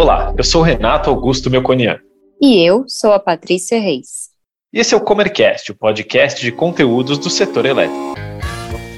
Olá, eu sou o Renato Augusto Melconian. E eu sou a Patrícia Reis. E esse é o Comercast, o podcast de conteúdos do setor elétrico.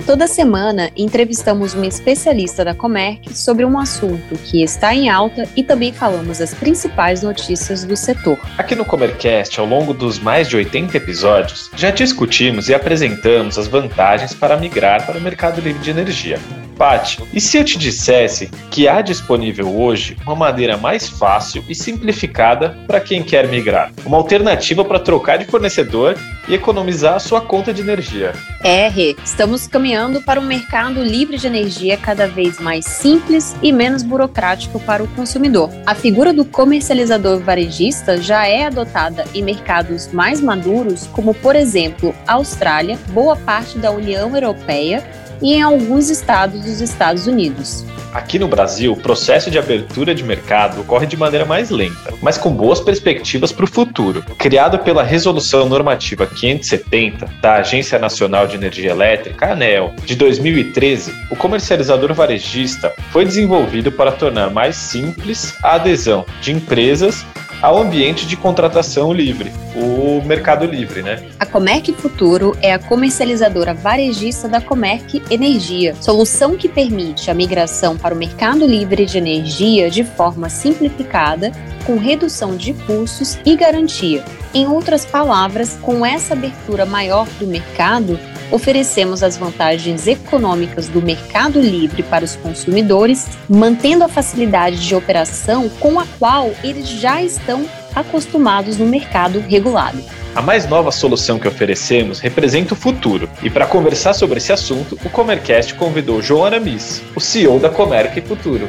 Toda semana entrevistamos uma especialista da Comerc sobre um assunto que está em alta e também falamos as principais notícias do setor. Aqui no Comercast, ao longo dos mais de 80 episódios, já discutimos e apresentamos as vantagens para migrar para o mercado livre de energia. Pati, e se eu te dissesse que há disponível hoje uma maneira mais fácil e simplificada para quem quer migrar? Uma alternativa para trocar de fornecedor e economizar a sua conta de energia. É, Rê, estamos caminhando para um mercado livre de energia cada vez mais simples e menos burocrático para o consumidor. A figura do comercializador varejista já é adotada em mercados mais maduros, como por exemplo Austrália, boa parte da União Europeia e em alguns estados dos Estados Unidos. Aqui no Brasil, o processo de abertura de mercado ocorre de maneira mais lenta, mas com boas perspectivas para o futuro. Criado pela Resolução Normativa 570 da Agência Nacional de Energia Elétrica, ANEL, de 2013, o comercializador varejista foi desenvolvido para tornar mais simples a adesão de empresas ao ambiente de contratação livre, o mercado livre, né? A Comerc Futuro é a comercializadora varejista da Comerc Energia, solução que permite a migração para o mercado livre de energia de forma simplificada, com redução de custos e garantia. Em outras palavras, com essa abertura maior do mercado, oferecemos as vantagens econômicas do mercado livre para os consumidores, mantendo a facilidade de operação com a qual eles já estão acostumados no mercado regulado. A mais nova solução que oferecemos representa o futuro. E para conversar sobre esse assunto, o Comercast convidou João Aramis, o CEO da Comerc Futuro.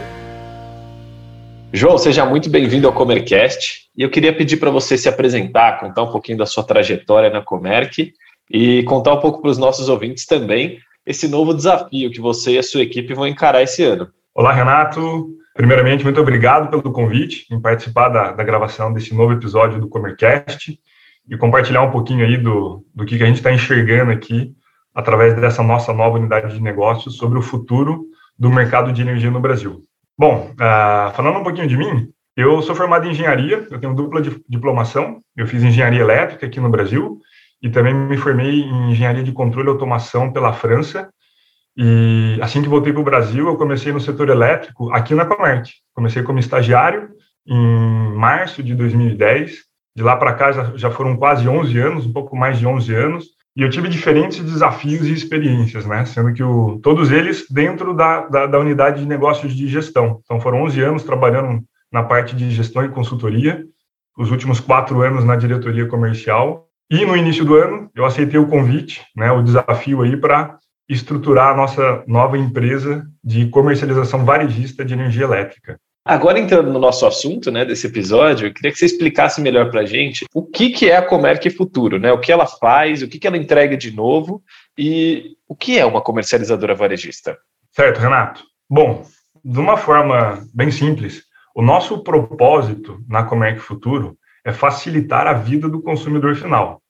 João, seja muito bem-vindo ao Comercast. E eu queria pedir para você se apresentar, contar um pouquinho da sua trajetória na Comerc e contar um pouco para os nossos ouvintes também esse novo desafio que você e a sua equipe vão encarar esse ano. Olá, Renato. Primeiramente, muito obrigado pelo convite em participar da, da gravação desse novo episódio do Comercast e compartilhar um pouquinho aí do, do que, que a gente está enxergando aqui através dessa nossa nova unidade de negócios sobre o futuro do mercado de energia no Brasil. Bom, uh, falando um pouquinho de mim, eu sou formado em engenharia, eu tenho dupla diplomação, eu fiz engenharia elétrica aqui no Brasil e também me formei em engenharia de controle e automação pela França. E assim que voltei para o Brasil, eu comecei no setor elétrico aqui na Comerc. Comecei como estagiário em março de 2010. De lá para cá já foram quase 11 anos, um pouco mais de 11 anos. E eu tive diferentes desafios e experiências, né? Sendo que o, todos eles dentro da, da, da unidade de negócios de gestão. Então foram 11 anos trabalhando na parte de gestão e consultoria, os últimos quatro anos na diretoria comercial e no início do ano, eu aceitei o convite, né, o desafio aí para estruturar a nossa nova empresa de comercialização varejista de energia elétrica. Agora entrando no nosso assunto, né, desse episódio, eu queria que você explicasse melhor para a gente o que, que é a Comerc Futuro, né, o que ela faz, o que, que ela entrega de novo e o que é uma comercializadora varejista. Certo, Renato. Bom, de uma forma bem simples, o nosso propósito na Comerc Futuro é facilitar a vida do consumidor final.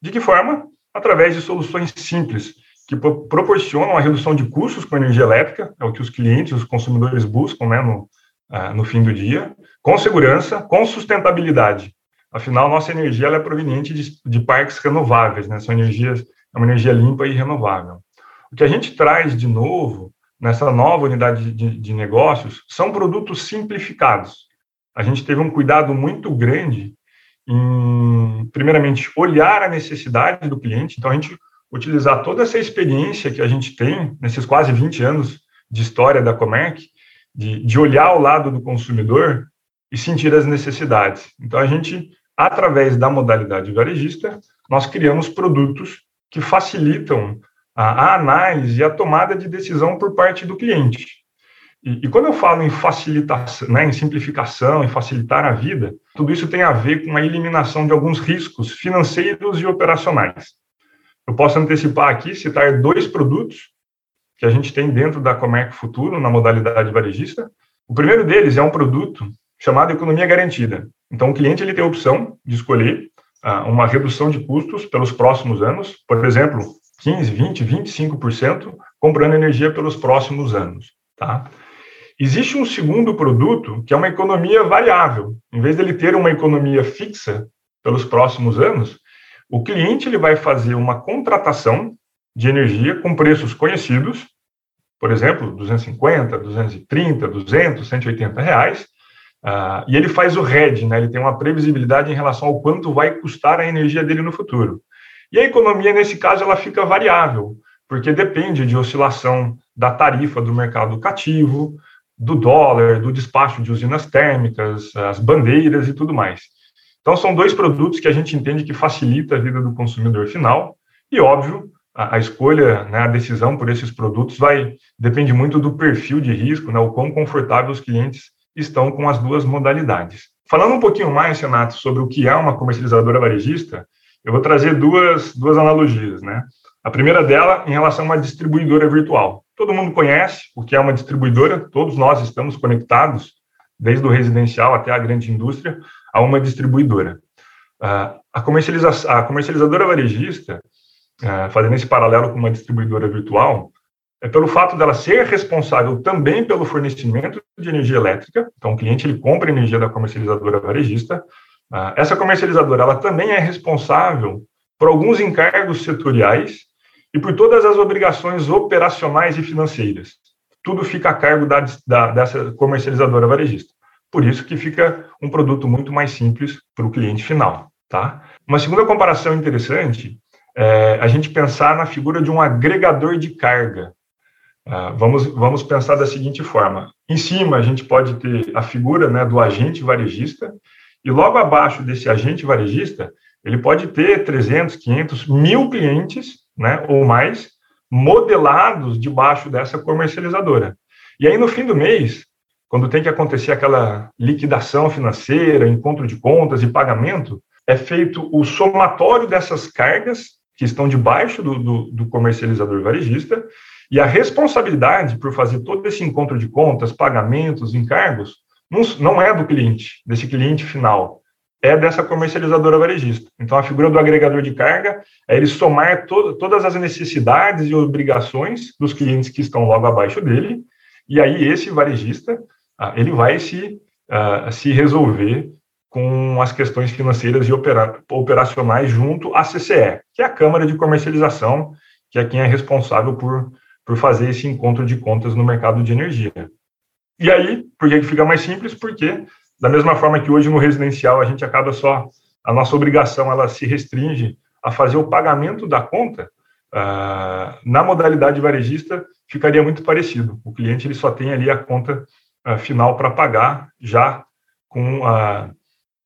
De que forma? Através de soluções simples, que proporcionam a redução de custos com energia elétrica, é o que os clientes, os consumidores buscam né, no, uh, no fim do dia, com segurança, com sustentabilidade. Afinal, nossa energia é proveniente de, de parques renováveis, né, são energias, é uma energia limpa e renovável. O que a gente traz de novo nessa nova unidade de, de negócios são produtos simplificados. A gente teve um cuidado muito grande em, primeiramente, olhar a necessidade do cliente. Então, a gente utilizar toda essa experiência que a gente tem nesses quase 20 anos de história da Comerc, de, de olhar ao lado do consumidor e sentir as necessidades. Então, a gente, através da modalidade varejista, nós criamos produtos que facilitam a, a análise e a tomada de decisão por parte do cliente. E, e, quando eu falo em facilitação, né, em simplificação, em facilitar a vida, tudo isso tem a ver com a eliminação de alguns riscos financeiros e operacionais. Eu posso antecipar aqui, citar dois produtos que a gente tem dentro da Comerc Futuro, na modalidade varejista. O primeiro deles é um produto chamado Economia Garantida. Então, o cliente ele tem a opção de escolher uh, uma redução de custos pelos próximos anos, por exemplo, 15, 20, 25%, comprando energia pelos próximos anos. Tá? Existe um segundo produto que é uma economia variável. Em vez dele ter uma economia fixa pelos próximos anos, o cliente ele vai fazer uma contratação de energia com preços conhecidos, por exemplo, 250, 230, 200, 180 reais, uh, e ele faz o hedge, né? ele tem uma previsibilidade em relação ao quanto vai custar a energia dele no futuro. E a economia, nesse caso, ela fica variável, porque depende de oscilação da tarifa do mercado cativo, do dólar, do despacho de usinas térmicas, as bandeiras e tudo mais. Então, são dois produtos que a gente entende que facilita a vida do consumidor final, e, óbvio, a, a escolha, né, a decisão por esses produtos vai depende muito do perfil de risco, né, o quão confortável os clientes estão com as duas modalidades. Falando um pouquinho mais, Renato, sobre o que é uma comercializadora varejista, eu vou trazer duas, duas analogias, né? A primeira dela em relação a uma distribuidora virtual. Todo mundo conhece o que é uma distribuidora, todos nós estamos conectados, desde o residencial até a grande indústria, a uma distribuidora. Uh, a, comercializa a comercializadora varejista é, fazendo esse paralelo com uma distribuidora virtual, é pelo fato dela ser responsável também pelo fornecimento de energia elétrica. Então, o cliente ele compra energia da comercializadora varejista. Uh, essa comercializadora ela também é responsável por alguns encargos setoriais e por todas as obrigações operacionais e financeiras. Tudo fica a cargo da, da, dessa comercializadora varejista. Por isso que fica um produto muito mais simples para o cliente final. Tá? Uma segunda comparação interessante é, a gente pensar na figura de um agregador de carga. Uh, vamos, vamos pensar da seguinte forma: em cima a gente pode ter a figura né, do agente varejista, e logo abaixo desse agente varejista, ele pode ter 300, 500, mil clientes né, ou mais modelados debaixo dessa comercializadora. E aí, no fim do mês, quando tem que acontecer aquela liquidação financeira, encontro de contas e pagamento, é feito o somatório dessas cargas que estão debaixo do, do, do comercializador varejista, e a responsabilidade por fazer todo esse encontro de contas, pagamentos, encargos, não, não é do cliente, desse cliente final, é dessa comercializadora varejista. Então, a figura do agregador de carga é ele somar to todas as necessidades e obrigações dos clientes que estão logo abaixo dele, e aí esse varejista, ah, ele vai se, uh, se resolver com as questões financeiras e operacionais junto à CCE, que é a Câmara de Comercialização, que é quem é responsável por, por fazer esse encontro de contas no mercado de energia. E aí, por que fica mais simples? Porque, da mesma forma que hoje no residencial a gente acaba só, a nossa obrigação ela se restringe a fazer o pagamento da conta, uh, na modalidade varejista ficaria muito parecido. O cliente ele só tem ali a conta uh, final para pagar, já com a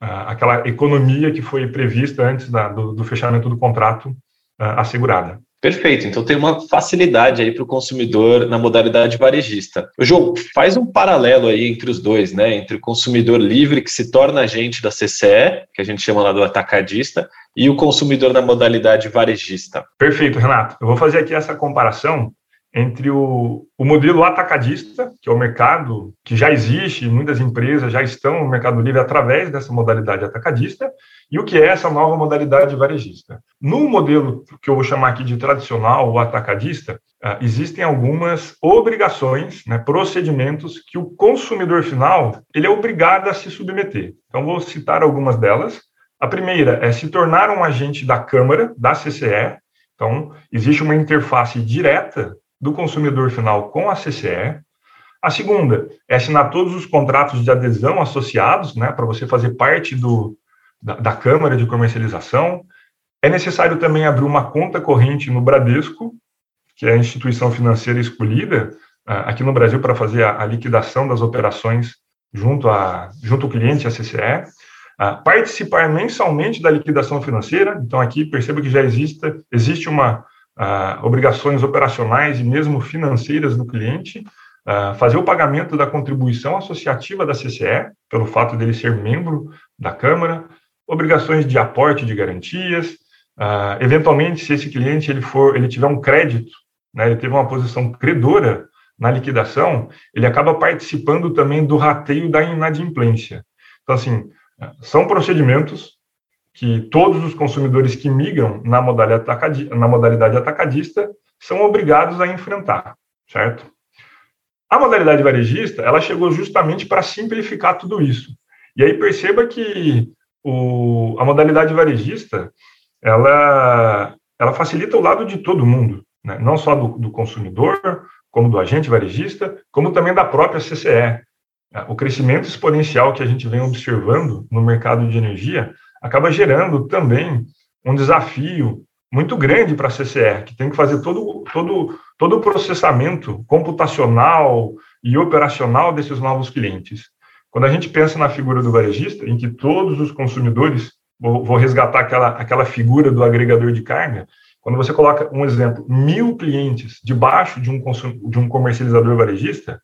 aquela economia que foi prevista antes da, do, do, fechamento do contrato uh, assegurada. Perfeito, então tem uma facilidade aí para o consumidor na modalidade varejista. O João, faz um paralelo aí entre os dois, né? Entre o consumidor livre que se torna agente da CCE, que a gente chama lá do atacadista, e o consumidor na modalidade varejista. Perfeito, Renato. Eu vou fazer aqui essa comparação entre o, o modelo atacadista, que é o mercado que já existe, muitas empresas já estão no Mercado Livre através dessa modalidade atacadista, e o que é essa nova modalidade varejista. No modelo que eu vou chamar aqui de tradicional ou atacadista, uh, existem algumas obrigações, né, procedimentos que o consumidor final ele é obrigado a se submeter. Então, vou citar algumas delas. A primeira é se tornar um agente da Câmara, da CCE. Então, existe uma interface direta do consumidor final com a CCE. A segunda é assinar todos os contratos de adesão associados, né, para você fazer parte do, da, da, Câmara de Comercialização. É necessário também abrir uma conta corrente no Bradesco, que é a instituição financeira escolhida uh, aqui no Brasil para fazer a, a, liquidação das operações junto, a, junto ao cliente, a CCE. Ah, participar mensalmente da liquidação financeira, então aqui perceba que já existe, existe uma uh, obrigações operacionais e mesmo financeiras do cliente, uh, fazer o pagamento da contribuição associativa da CCE, pelo fato dele ser membro da Câmara, obrigações de aporte de garantias, uh, eventualmente, se esse cliente ele for, ele tiver um crédito, né, ele teve uma posição credora na liquidação, ele acaba participando também do rateio da inadimplência. Então, assim, são procedimentos que todos os consumidores que migram na modalidade, atacadista, na modalidade atacadista são obrigados a enfrentar, certo? A modalidade varejista, ela chegou justamente para simplificar tudo isso. E aí perceba que o, a modalidade varejista, ela, ela facilita o lado de todo mundo, né? não só do, do consumidor, como do agente varejista, como também da própria CCE. O crescimento exponencial que a gente vem observando no mercado de energia acaba gerando também um desafio muito grande para a CCE, que tem que fazer todo, todo, todo o processamento computacional e operacional desses novos clientes. Quando a gente pensa na figura do varejista, em que todos os consumidores, vou, vou resgatar aquela, aquela figura do agregador de carga, quando você coloca um exemplo, mil clientes debaixo de um, de um comercializador varejista,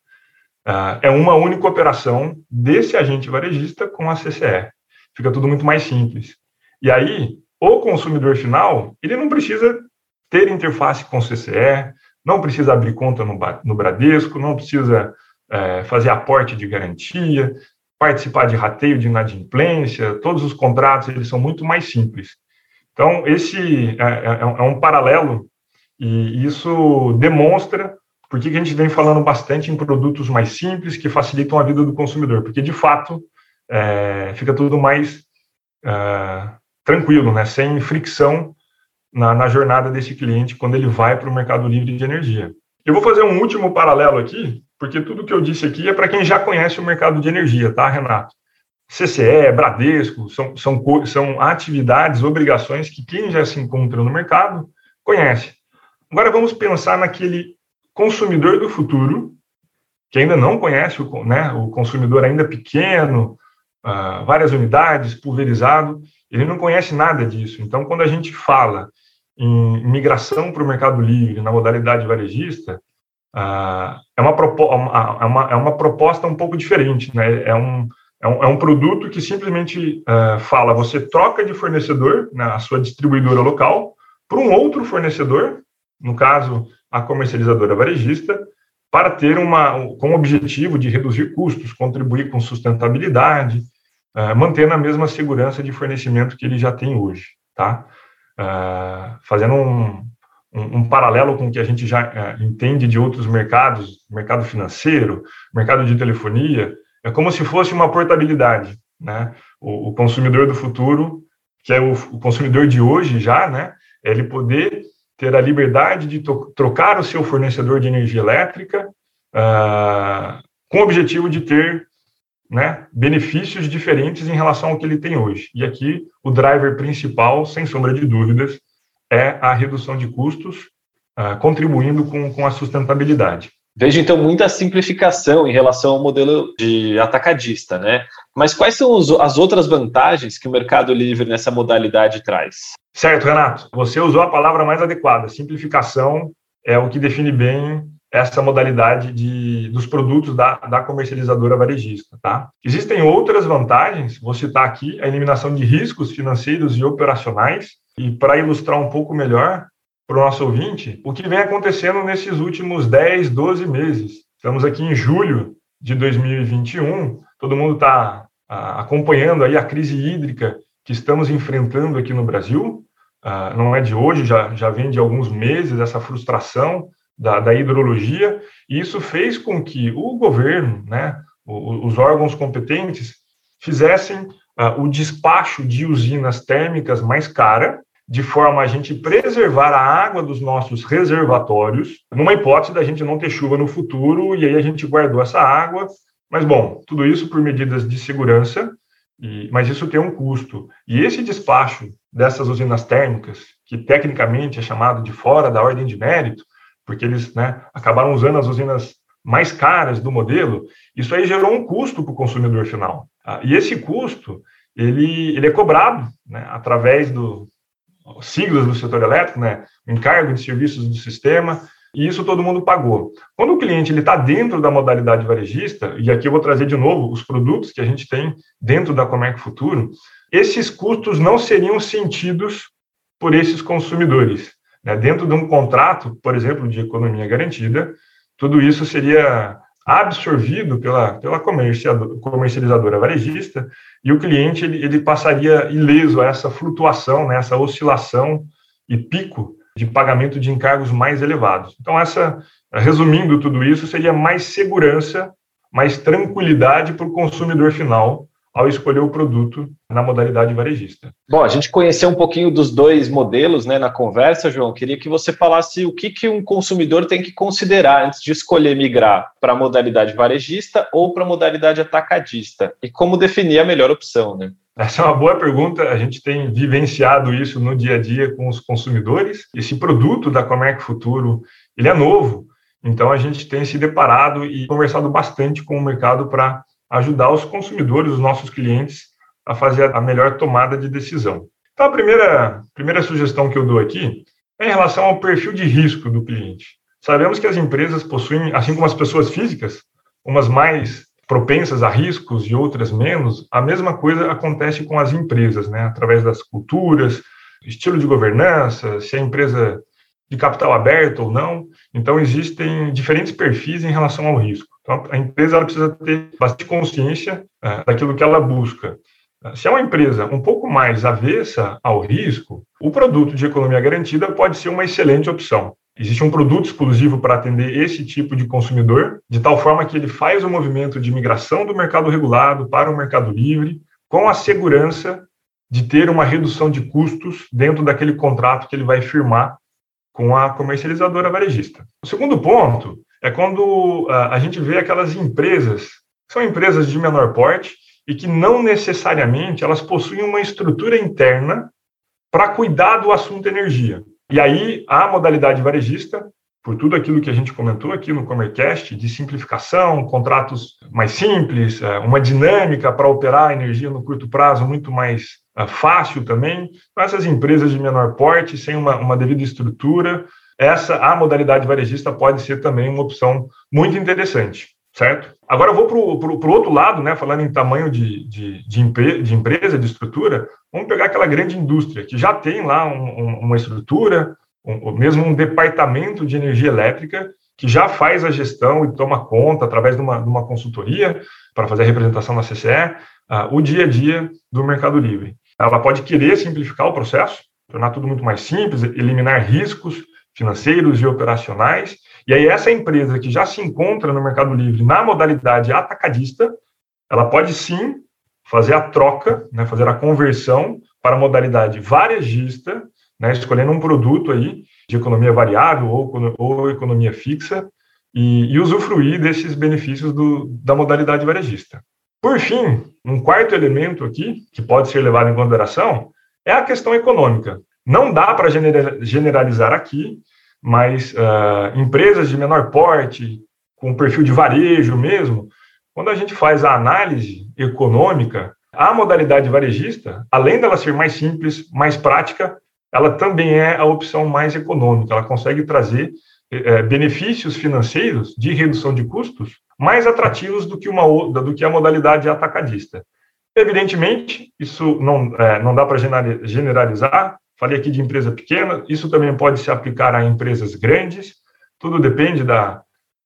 uh, é uma única operação desse agente varejista com a CCE. Fica tudo muito mais simples. E aí, o consumidor final, ele não precisa ter interface com o CCE, não precisa abrir conta no, no Bradesco, não precisa é, fazer aporte de garantia, participar de rateio de inadimplência, todos os contratos eles são muito mais simples. Então, esse é, é, é um paralelo e isso demonstra por que a gente vem falando bastante em produtos mais simples que facilitam a vida do consumidor, porque de fato é, fica tudo mais é, tranquilo, né? sem fricção na, na, jornada desse cliente quando ele vai para o mercado livre de energia. Eu vou fazer um último paralelo aqui, porque tudo que eu disse aqui é para quem já conhece o mercado de energia, tá, Renato? CCE, Bradesco, são, são, são atividades, obrigações que quem já se encontra no mercado conhece. Agora vamos pensar naquele consumidor do futuro, que ainda não conhece o, né, o consumidor ainda pequeno, uh, várias unidades, pulverizado, ele não conhece nada disso. Então, quando a gente fala em migração para o mercado livre, na modalidade varejista, uh, é, uma é, uma, é uma proposta um pouco diferente. Né? É, um, é, um, é um produto que simplesmente uh, fala, você troca de fornecedor, né, a sua distribuidora local, para um outro fornecedor, no caso, a comercializadora varejista, para ter uma, com o objetivo de reduzir custos, contribuir com sustentabilidade, uh, mantendo a mesma segurança de fornecimento que ele já tem hoje, tá? Uh, fazendo um, um, um, paralelo com o que a gente já uh, entende de outros mercados, mercado financeiro, mercado de telefonia, é como se fosse uma portabilidade, né? O, o consumidor do futuro, que é o, o, consumidor de hoje já, né? É ele poder ter a liberdade de trocar o seu fornecedor de energia elétrica com o objetivo de ter né, benefícios diferentes em relação ao que ele tem hoje. E aqui o driver principal, sem sombra de dúvidas, é a redução de custos, uh, contribuindo com, com a sustentabilidade. Vejo então muita simplificação em relação ao modelo de atacadista, né? Mas quais são as outras vantagens que o Mercado Livre nessa modalidade traz? Certo, Renato. Você usou a palavra mais adequada. Simplificação é o que define bem essa modalidade de, dos produtos da, da comercializadora varejista. Tá? Existem outras vantagens, vou citar aqui a eliminação de riscos financeiros e operacionais, e para ilustrar um pouco melhor para o nosso ouvinte, o que vem acontecendo nesses últimos 10, 12 meses. Estamos aqui em julho de 2021, todo mundo está acompanhando aí a crise hídrica que estamos enfrentando aqui no Brasil, ah, não é de hoje, já, já vem de alguns meses essa frustração da, da hidrologia, e isso fez com que o governo, né, os órgãos competentes, fizessem uh, o despacho de usinas térmicas mais cara, de forma a gente preservar a água dos nossos reservatórios, numa hipótese da gente não ter chuva no futuro, e aí a gente guardou essa água. Mas, bom, tudo isso por medidas de segurança, e, mas isso tem um custo. E esse despacho dessas usinas térmicas, que tecnicamente é chamado de fora da ordem de mérito, porque eles né, acabaram usando as usinas mais caras do modelo, isso aí gerou um custo para o consumidor final. Ah, e esse custo, ele, ele é cobrado né, através do siglas do setor elétrico, né, encargo de serviços do sistema, e isso todo mundo pagou. Quando o cliente está dentro da modalidade varejista, e aqui eu vou trazer de novo os produtos que a gente tem dentro da Comerc Futuro, esses custos não seriam sentidos por esses consumidores. Né? Dentro de um contrato, por exemplo, de economia garantida, tudo isso seria absorvido pela, pela comercializadora varejista e o cliente ele, ele passaria ileso a essa flutuação, né, essa oscilação e pico de pagamento de encargos mais elevados. Então, essa, resumindo tudo isso, seria mais segurança, mais tranquilidade para o consumidor final ao escolher o produto na modalidade varejista. Bom, a gente conheceu um pouquinho dos dois modelos né, na conversa, João. Queria que você falasse o que, que um consumidor tem que considerar antes de escolher migrar para a modalidade varejista ou para a modalidade atacadista e como definir a melhor opção. Né? Essa é uma boa pergunta. A gente tem vivenciado isso no dia a dia com os consumidores. Esse produto da Comerc Futuro, ele é novo, então a gente tem se deparado e conversado bastante com o mercado para ajudar os consumidores, os nossos clientes, a fazer a melhor tomada de decisão. Então, a primeira, primeira sugestão que eu dou aqui é em relação ao perfil de risco do cliente. Sabemos que as empresas possuem, assim como as pessoas físicas, umas mais propensas a riscos e outras menos, a mesma coisa acontece com as empresas, né? através das culturas, estilo de governança, se a empresa de capital aberto ou não. Então, existem diferentes perfis em relação ao risco. Então, a empresa precisa ter bastante consciência uh, daquilo que ela busca. Uh, se é uma empresa um pouco mais avessa ao risco, o produto de economia garantida pode ser uma excelente opção. Existe um produto exclusivo para atender esse tipo de consumidor, de tal forma que ele faz o movimento de migração do mercado regulado para o mercado livre, com a segurança de ter uma redução de custos dentro daquele contrato que ele vai firmar com a comercializadora varejista. O segundo ponto é quando a gente vê aquelas empresas, são empresas de menor porte e que não necessariamente elas possuem uma estrutura interna para cuidar do assunto energia. E aí a modalidade varejista, por tudo aquilo que a gente comentou aqui no Comercast, de simplificação, contratos mais simples, é, uma dinâmica para operar a energia no curto prazo muito mais é, fácil também. Essas empresas de menor porte, sem uma, uma devida estrutura, essa a modalidade varejista pode ser também uma opção muito interessante certo? Agora eu vou para o outro lado, né, falando em tamanho de, de, de, empre, de, empresa, de estrutura, vamos pegar aquela grande indústria que já tem lá um, um, uma estrutura, um, mesmo um departamento de energia elétrica, que já faz a gestão e toma conta, através de uma, de uma consultoria, para fazer a representação na CCE, uh, o dia a dia do Mercado Livre. Ela pode querer simplificar o processo, tornar tudo muito mais simples, eliminar riscos financeiros e operacionais, e aí, essa empresa que já se encontra no Mercado Livre na modalidade atacadista, ela pode sim fazer a troca, né, fazer a conversão para a modalidade varejista, né, escolhendo um produto aí de economia variável ou, ou economia fixa e, e usufruir desses benefícios do, da modalidade varejista. Por fim, um quarto elemento aqui, que pode ser levado em consideração, é a questão econômica. Não dá para generalizar aqui, mas uh, empresas de menor porte, com perfil de varejo mesmo, quando a gente faz a análise econômica, a modalidade varejista, além dela ser mais simples, mais prática, ela também é a opção mais econômica. Ela consegue trazer é, benefícios financeiros de redução de custos mais atrativos do que, uma, do que a modalidade atacadista. Evidentemente, isso não, é, não dá para generalizar, Falei aqui de empresa pequena, isso também pode se aplicar a empresas grandes, tudo depende da,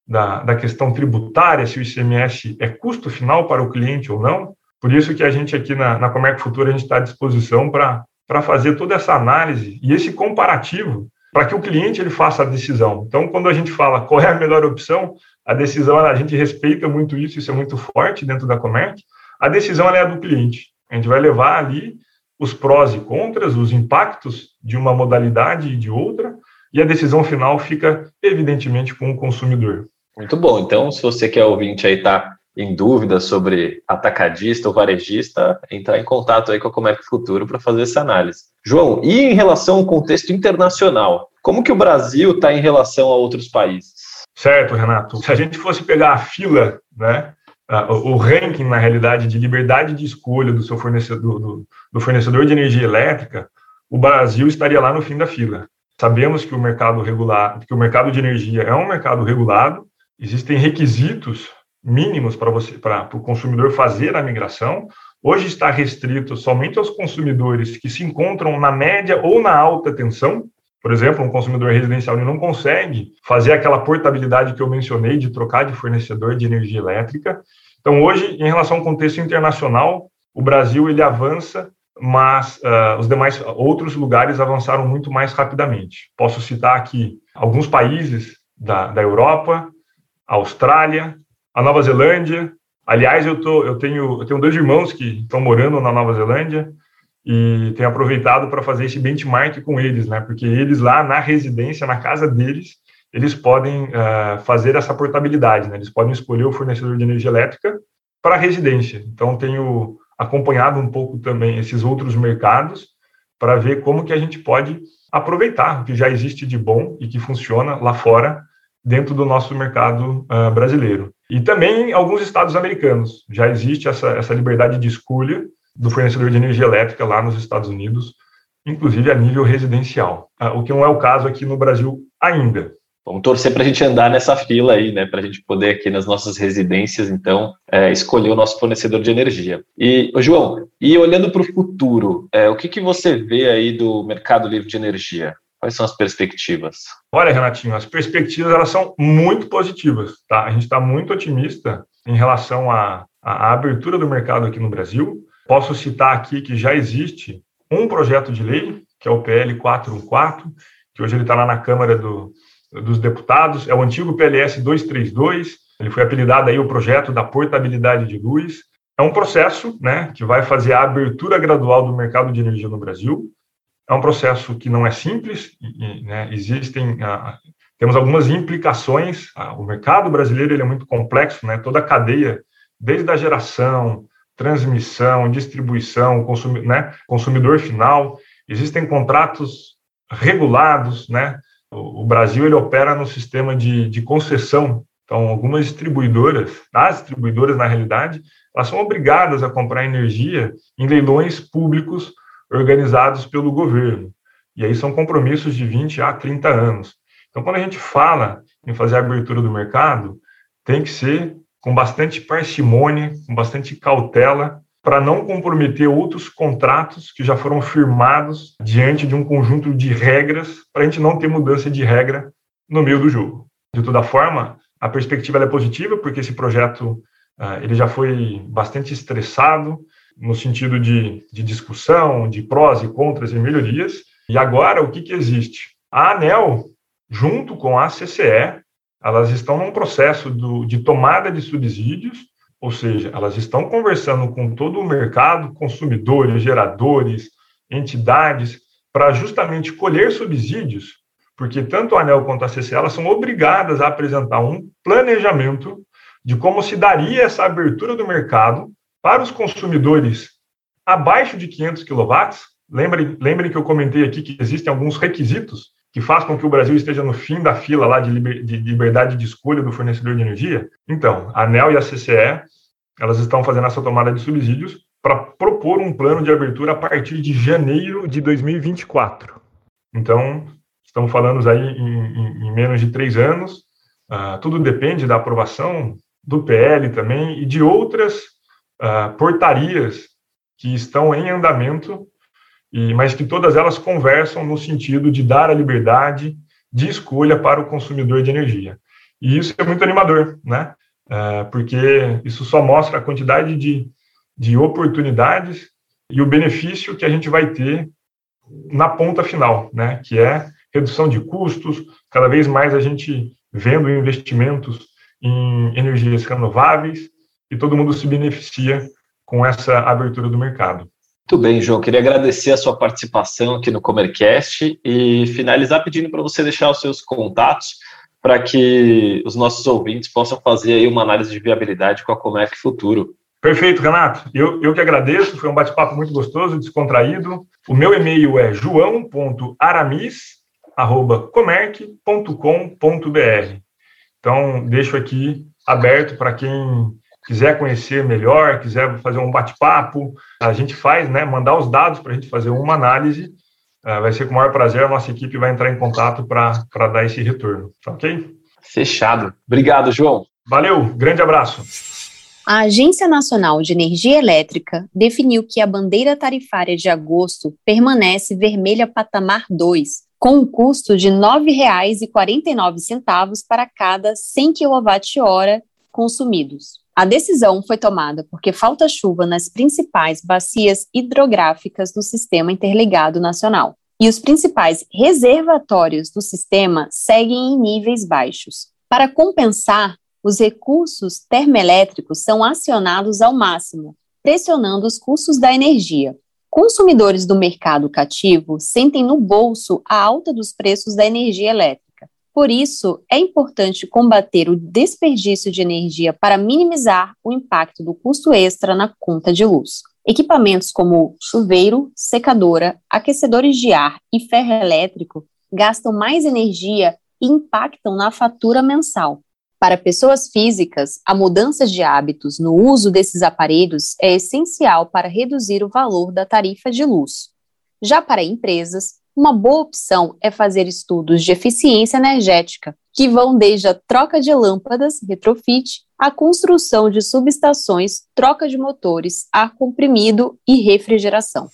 da, da questão tributária, se o ICMS é custo final para o cliente ou não. Por isso que a gente aqui na, na Comerc Futura, a gente está à disposição para fazer toda essa análise e esse comparativo para que o cliente ele faça a decisão. Então, quando a gente fala qual é a melhor opção, a decisão, a gente respeita muito isso, isso é muito forte dentro da Comerc, a decisão é do cliente. A gente vai levar ali os prós e contras, os impactos de uma modalidade e de outra, e a decisão final fica, evidentemente, com o consumidor. Muito bom. Então, se você quer ouvinte aí tá em dúvida sobre atacadista ou varejista, entrar em contato aí com a Comerc Futuro para fazer essa análise. João, e em relação ao contexto internacional, como que o Brasil está em relação a outros países? Certo, Renato. Se a gente fosse pegar a fila, né, o ranking, na realidade, de liberdade de escolha do seu fornecedor, do, do, fornecedor de energia elétrica, o Brasil estaria lá no fim da fila. Sabemos que o mercado regular, que o mercado de energia é um mercado regulado, existem requisitos mínimos para você, para o consumidor fazer a migração. Hoje está restrito somente aos consumidores que se encontram na média ou na alta tensão. Por exemplo, um consumidor residencial não consegue fazer aquela portabilidade que eu mencionei de trocar de fornecedor de energia elétrica. Então, hoje, em relação ao contexto internacional, o Brasil ele avança mas uh, os demais outros lugares avançaram muito mais rapidamente. Posso citar aqui alguns países da, da Europa, a Austrália, a Nova Zelândia. Aliás, eu, tô, eu, tenho, eu tenho dois irmãos que estão morando na Nova Zelândia e tenho aproveitado para fazer esse benchmark com eles, né? Porque eles lá na residência, na casa deles, eles podem uh, fazer essa portabilidade, né? Eles podem escolher o fornecedor de energia elétrica para a residência. Então, tenho acompanhado um pouco também esses outros mercados para ver como que a gente pode aproveitar o que já existe de bom e que funciona lá fora dentro do nosso mercado uh, brasileiro. E também alguns estados americanos já existe essa, essa liberdade de escolha do fornecedor de energia elétrica lá nos Estados Unidos, inclusive a nível residencial, uh, o que não é o caso aqui no Brasil ainda. Vamos torcer para a gente andar nessa fila aí, né? Para a gente poder aqui nas nossas residências, então, é, escolher o nosso fornecedor de energia. E, João, e olhando para o futuro, é, o que, que você vê aí do mercado livre de energia? Quais são as perspectivas? Olha, Renatinho, as perspectivas elas são muito positivas, tá? A gente está muito otimista em relação à, à abertura do mercado aqui no Brasil. Posso citar aqui que já existe um projeto de lei, que é o PL 414, que hoje ele está lá na Câmara do, dos Deputados, é o antigo PLS 232, ele foi apelidado aí o projeto da portabilidade de luz. É um processo né, que vai fazer a abertura gradual do mercado de energia no Brasil. É um processo que não é simples, e, né, existem, ah, temos algumas implicações. Ah, o mercado brasileiro ele é muito complexo, né, toda a cadeia, desde a geração, transmissão, distribuição, consumi né, consumidor final, existem contratos regulados, né, o Brasil ele opera no sistema de, de concessão. Então, algumas distribuidoras, as distribuidoras, na realidade, elas são obrigadas a comprar energia em leilões públicos organizados pelo governo. E aí são compromissos de 20 a 30 anos. Então, quando a gente fala em fazer a abertura do mercado, tem que ser com bastante parcimônia, com bastante cautela, para não comprometer outros contratos que já foram firmados diante de um conjunto de regras, para a gente não ter mudança de regra no meio do jogo. De toda forma, a perspectiva é positiva, porque esse projeto uh, ele já foi bastante estressado, no sentido de, de, discussão, de prós e contras e melhorias. E agora, o que, que existe? A ANEL, junto com a CCE, elas estão num processo do, de tomada de subsídios ou seja, elas estão conversando com todo o mercado, consumidores, geradores, entidades, para justamente colher subsídios, porque tanto a ANEL quanto a CCE elas são obrigadas a apresentar um planejamento de como se daria essa abertura do mercado para os consumidores abaixo de 500 kW. Lembrem, lembrem que eu comentei aqui que existem alguns requisitos que fazem com que o Brasil esteja no fim da fila lá de, liber, de liberdade de escolha do fornecedor de energia? Então, a ANEL e a CCE, elas estão fazendo essa tomada de subsídios para propor um plano de abertura a partir de janeiro de 2024. Então, estamos falando aí em, em, em menos de três anos. Uh, tudo depende da aprovação do PL também e de outras uh, portarias que estão em andamento e, mas que todas elas conversam no sentido de dar a liberdade de escolha para o consumidor de energia. E isso é muito animador, né? É, porque isso só mostra a quantidade de, de oportunidades e o benefício que a gente vai ter na ponta final, né? Que é redução de custos, cada vez mais a gente vendo investimentos em energias renováveis e todo mundo se beneficia com essa abertura do mercado. Muito bem, João. Queria agradecer a sua participação aqui no Comercast e finalizar pedindo para você deixar os seus contatos para que os nossos ouvintes possam fazer aí uma análise de viabilidade com a Comerc Futuro. Perfeito, Renato. Eu, eu que agradeço, foi um bate-papo muito gostoso, descontraído. O meu e-mail é joão.aramis.comerc.com.br. Então, deixo aqui aberto para quem quiser conhecer melhor, quiser fazer um bate-papo, a gente faz, né? Mandar os dados para a gente fazer uma análise. Uh, vai ser com o maior prazer, a nossa equipe vai entrar em contato para dar esse retorno. Tá ok? Fechado. Obrigado, João. Valeu, grande abraço. A Agência Nacional de Energia Elétrica definiu que a bandeira tarifária de agosto permanece vermelha patamar 2, com um custo de R$ 9,49 para cada 100 kWh consumidos. A decisão foi tomada porque falta chuva nas principais bacias hidrográficas do Sistema Interligado Nacional, e os principais reservatórios do sistema seguem em níveis baixos. Para compensar, os recursos termoelétricos são acionados ao máximo, pressionando os custos da energia. Consumidores do mercado cativo sentem no bolso a alta dos preços da energia elétrica por isso, é importante combater o desperdício de energia para minimizar o impacto do custo extra na conta de luz. Equipamentos como chuveiro, secadora, aquecedores de ar e ferro elétrico gastam mais energia e impactam na fatura mensal. Para pessoas físicas, a mudança de hábitos no uso desses aparelhos é essencial para reduzir o valor da tarifa de luz. Já para empresas, uma boa opção é fazer estudos de eficiência energética, que vão desde a troca de lâmpadas, retrofit, a construção de subestações, troca de motores, ar comprimido e refrigeração.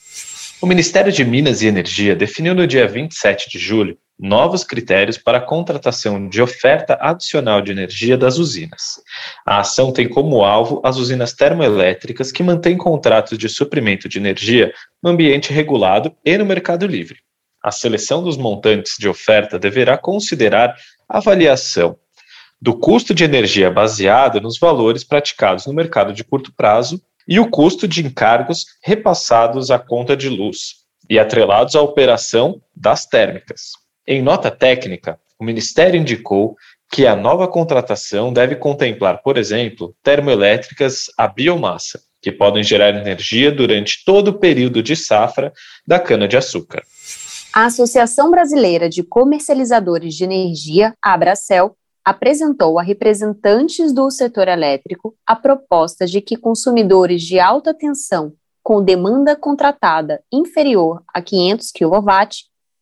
O Ministério de Minas e Energia definiu no dia 27 de julho novos critérios para a contratação de oferta adicional de energia das usinas. A ação tem como alvo as usinas termoelétricas que mantêm contratos de suprimento de energia no ambiente regulado e no mercado livre a seleção dos montantes de oferta deverá considerar a avaliação do custo de energia baseado nos valores praticados no mercado de curto prazo e o custo de encargos repassados à conta de luz e atrelados à operação das térmicas. Em nota técnica, o Ministério indicou que a nova contratação deve contemplar, por exemplo, termoelétricas a biomassa, que podem gerar energia durante todo o período de safra da cana-de-açúcar. A Associação Brasileira de Comercializadores de Energia, Abracel, apresentou a representantes do setor elétrico a proposta de que consumidores de alta tensão com demanda contratada inferior a 500 kW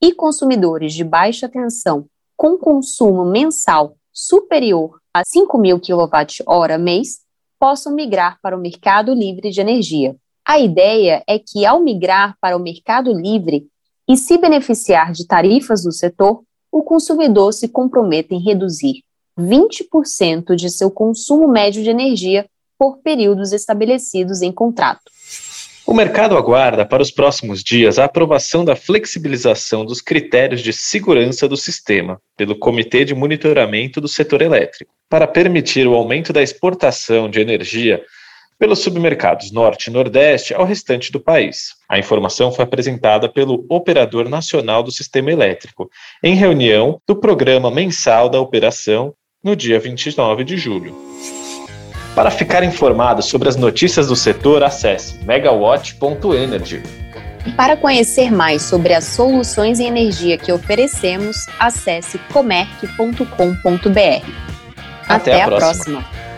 e consumidores de baixa tensão com consumo mensal superior a 5.000 kWh mês possam migrar para o mercado livre de energia. A ideia é que, ao migrar para o mercado livre, e se beneficiar de tarifas do setor, o consumidor se compromete em reduzir 20% de seu consumo médio de energia por períodos estabelecidos em contrato. O mercado aguarda para os próximos dias a aprovação da flexibilização dos critérios de segurança do sistema pelo Comitê de Monitoramento do Setor Elétrico, para permitir o aumento da exportação de energia pelos submercados Norte e Nordeste ao restante do país. A informação foi apresentada pelo Operador Nacional do Sistema Elétrico, em reunião do Programa Mensal da Operação, no dia 29 de julho. Para ficar informado sobre as notícias do setor, acesse megawatt.energy. Para conhecer mais sobre as soluções em energia que oferecemos, acesse comerc.com.br. Até, Até, a, próxima. próxima.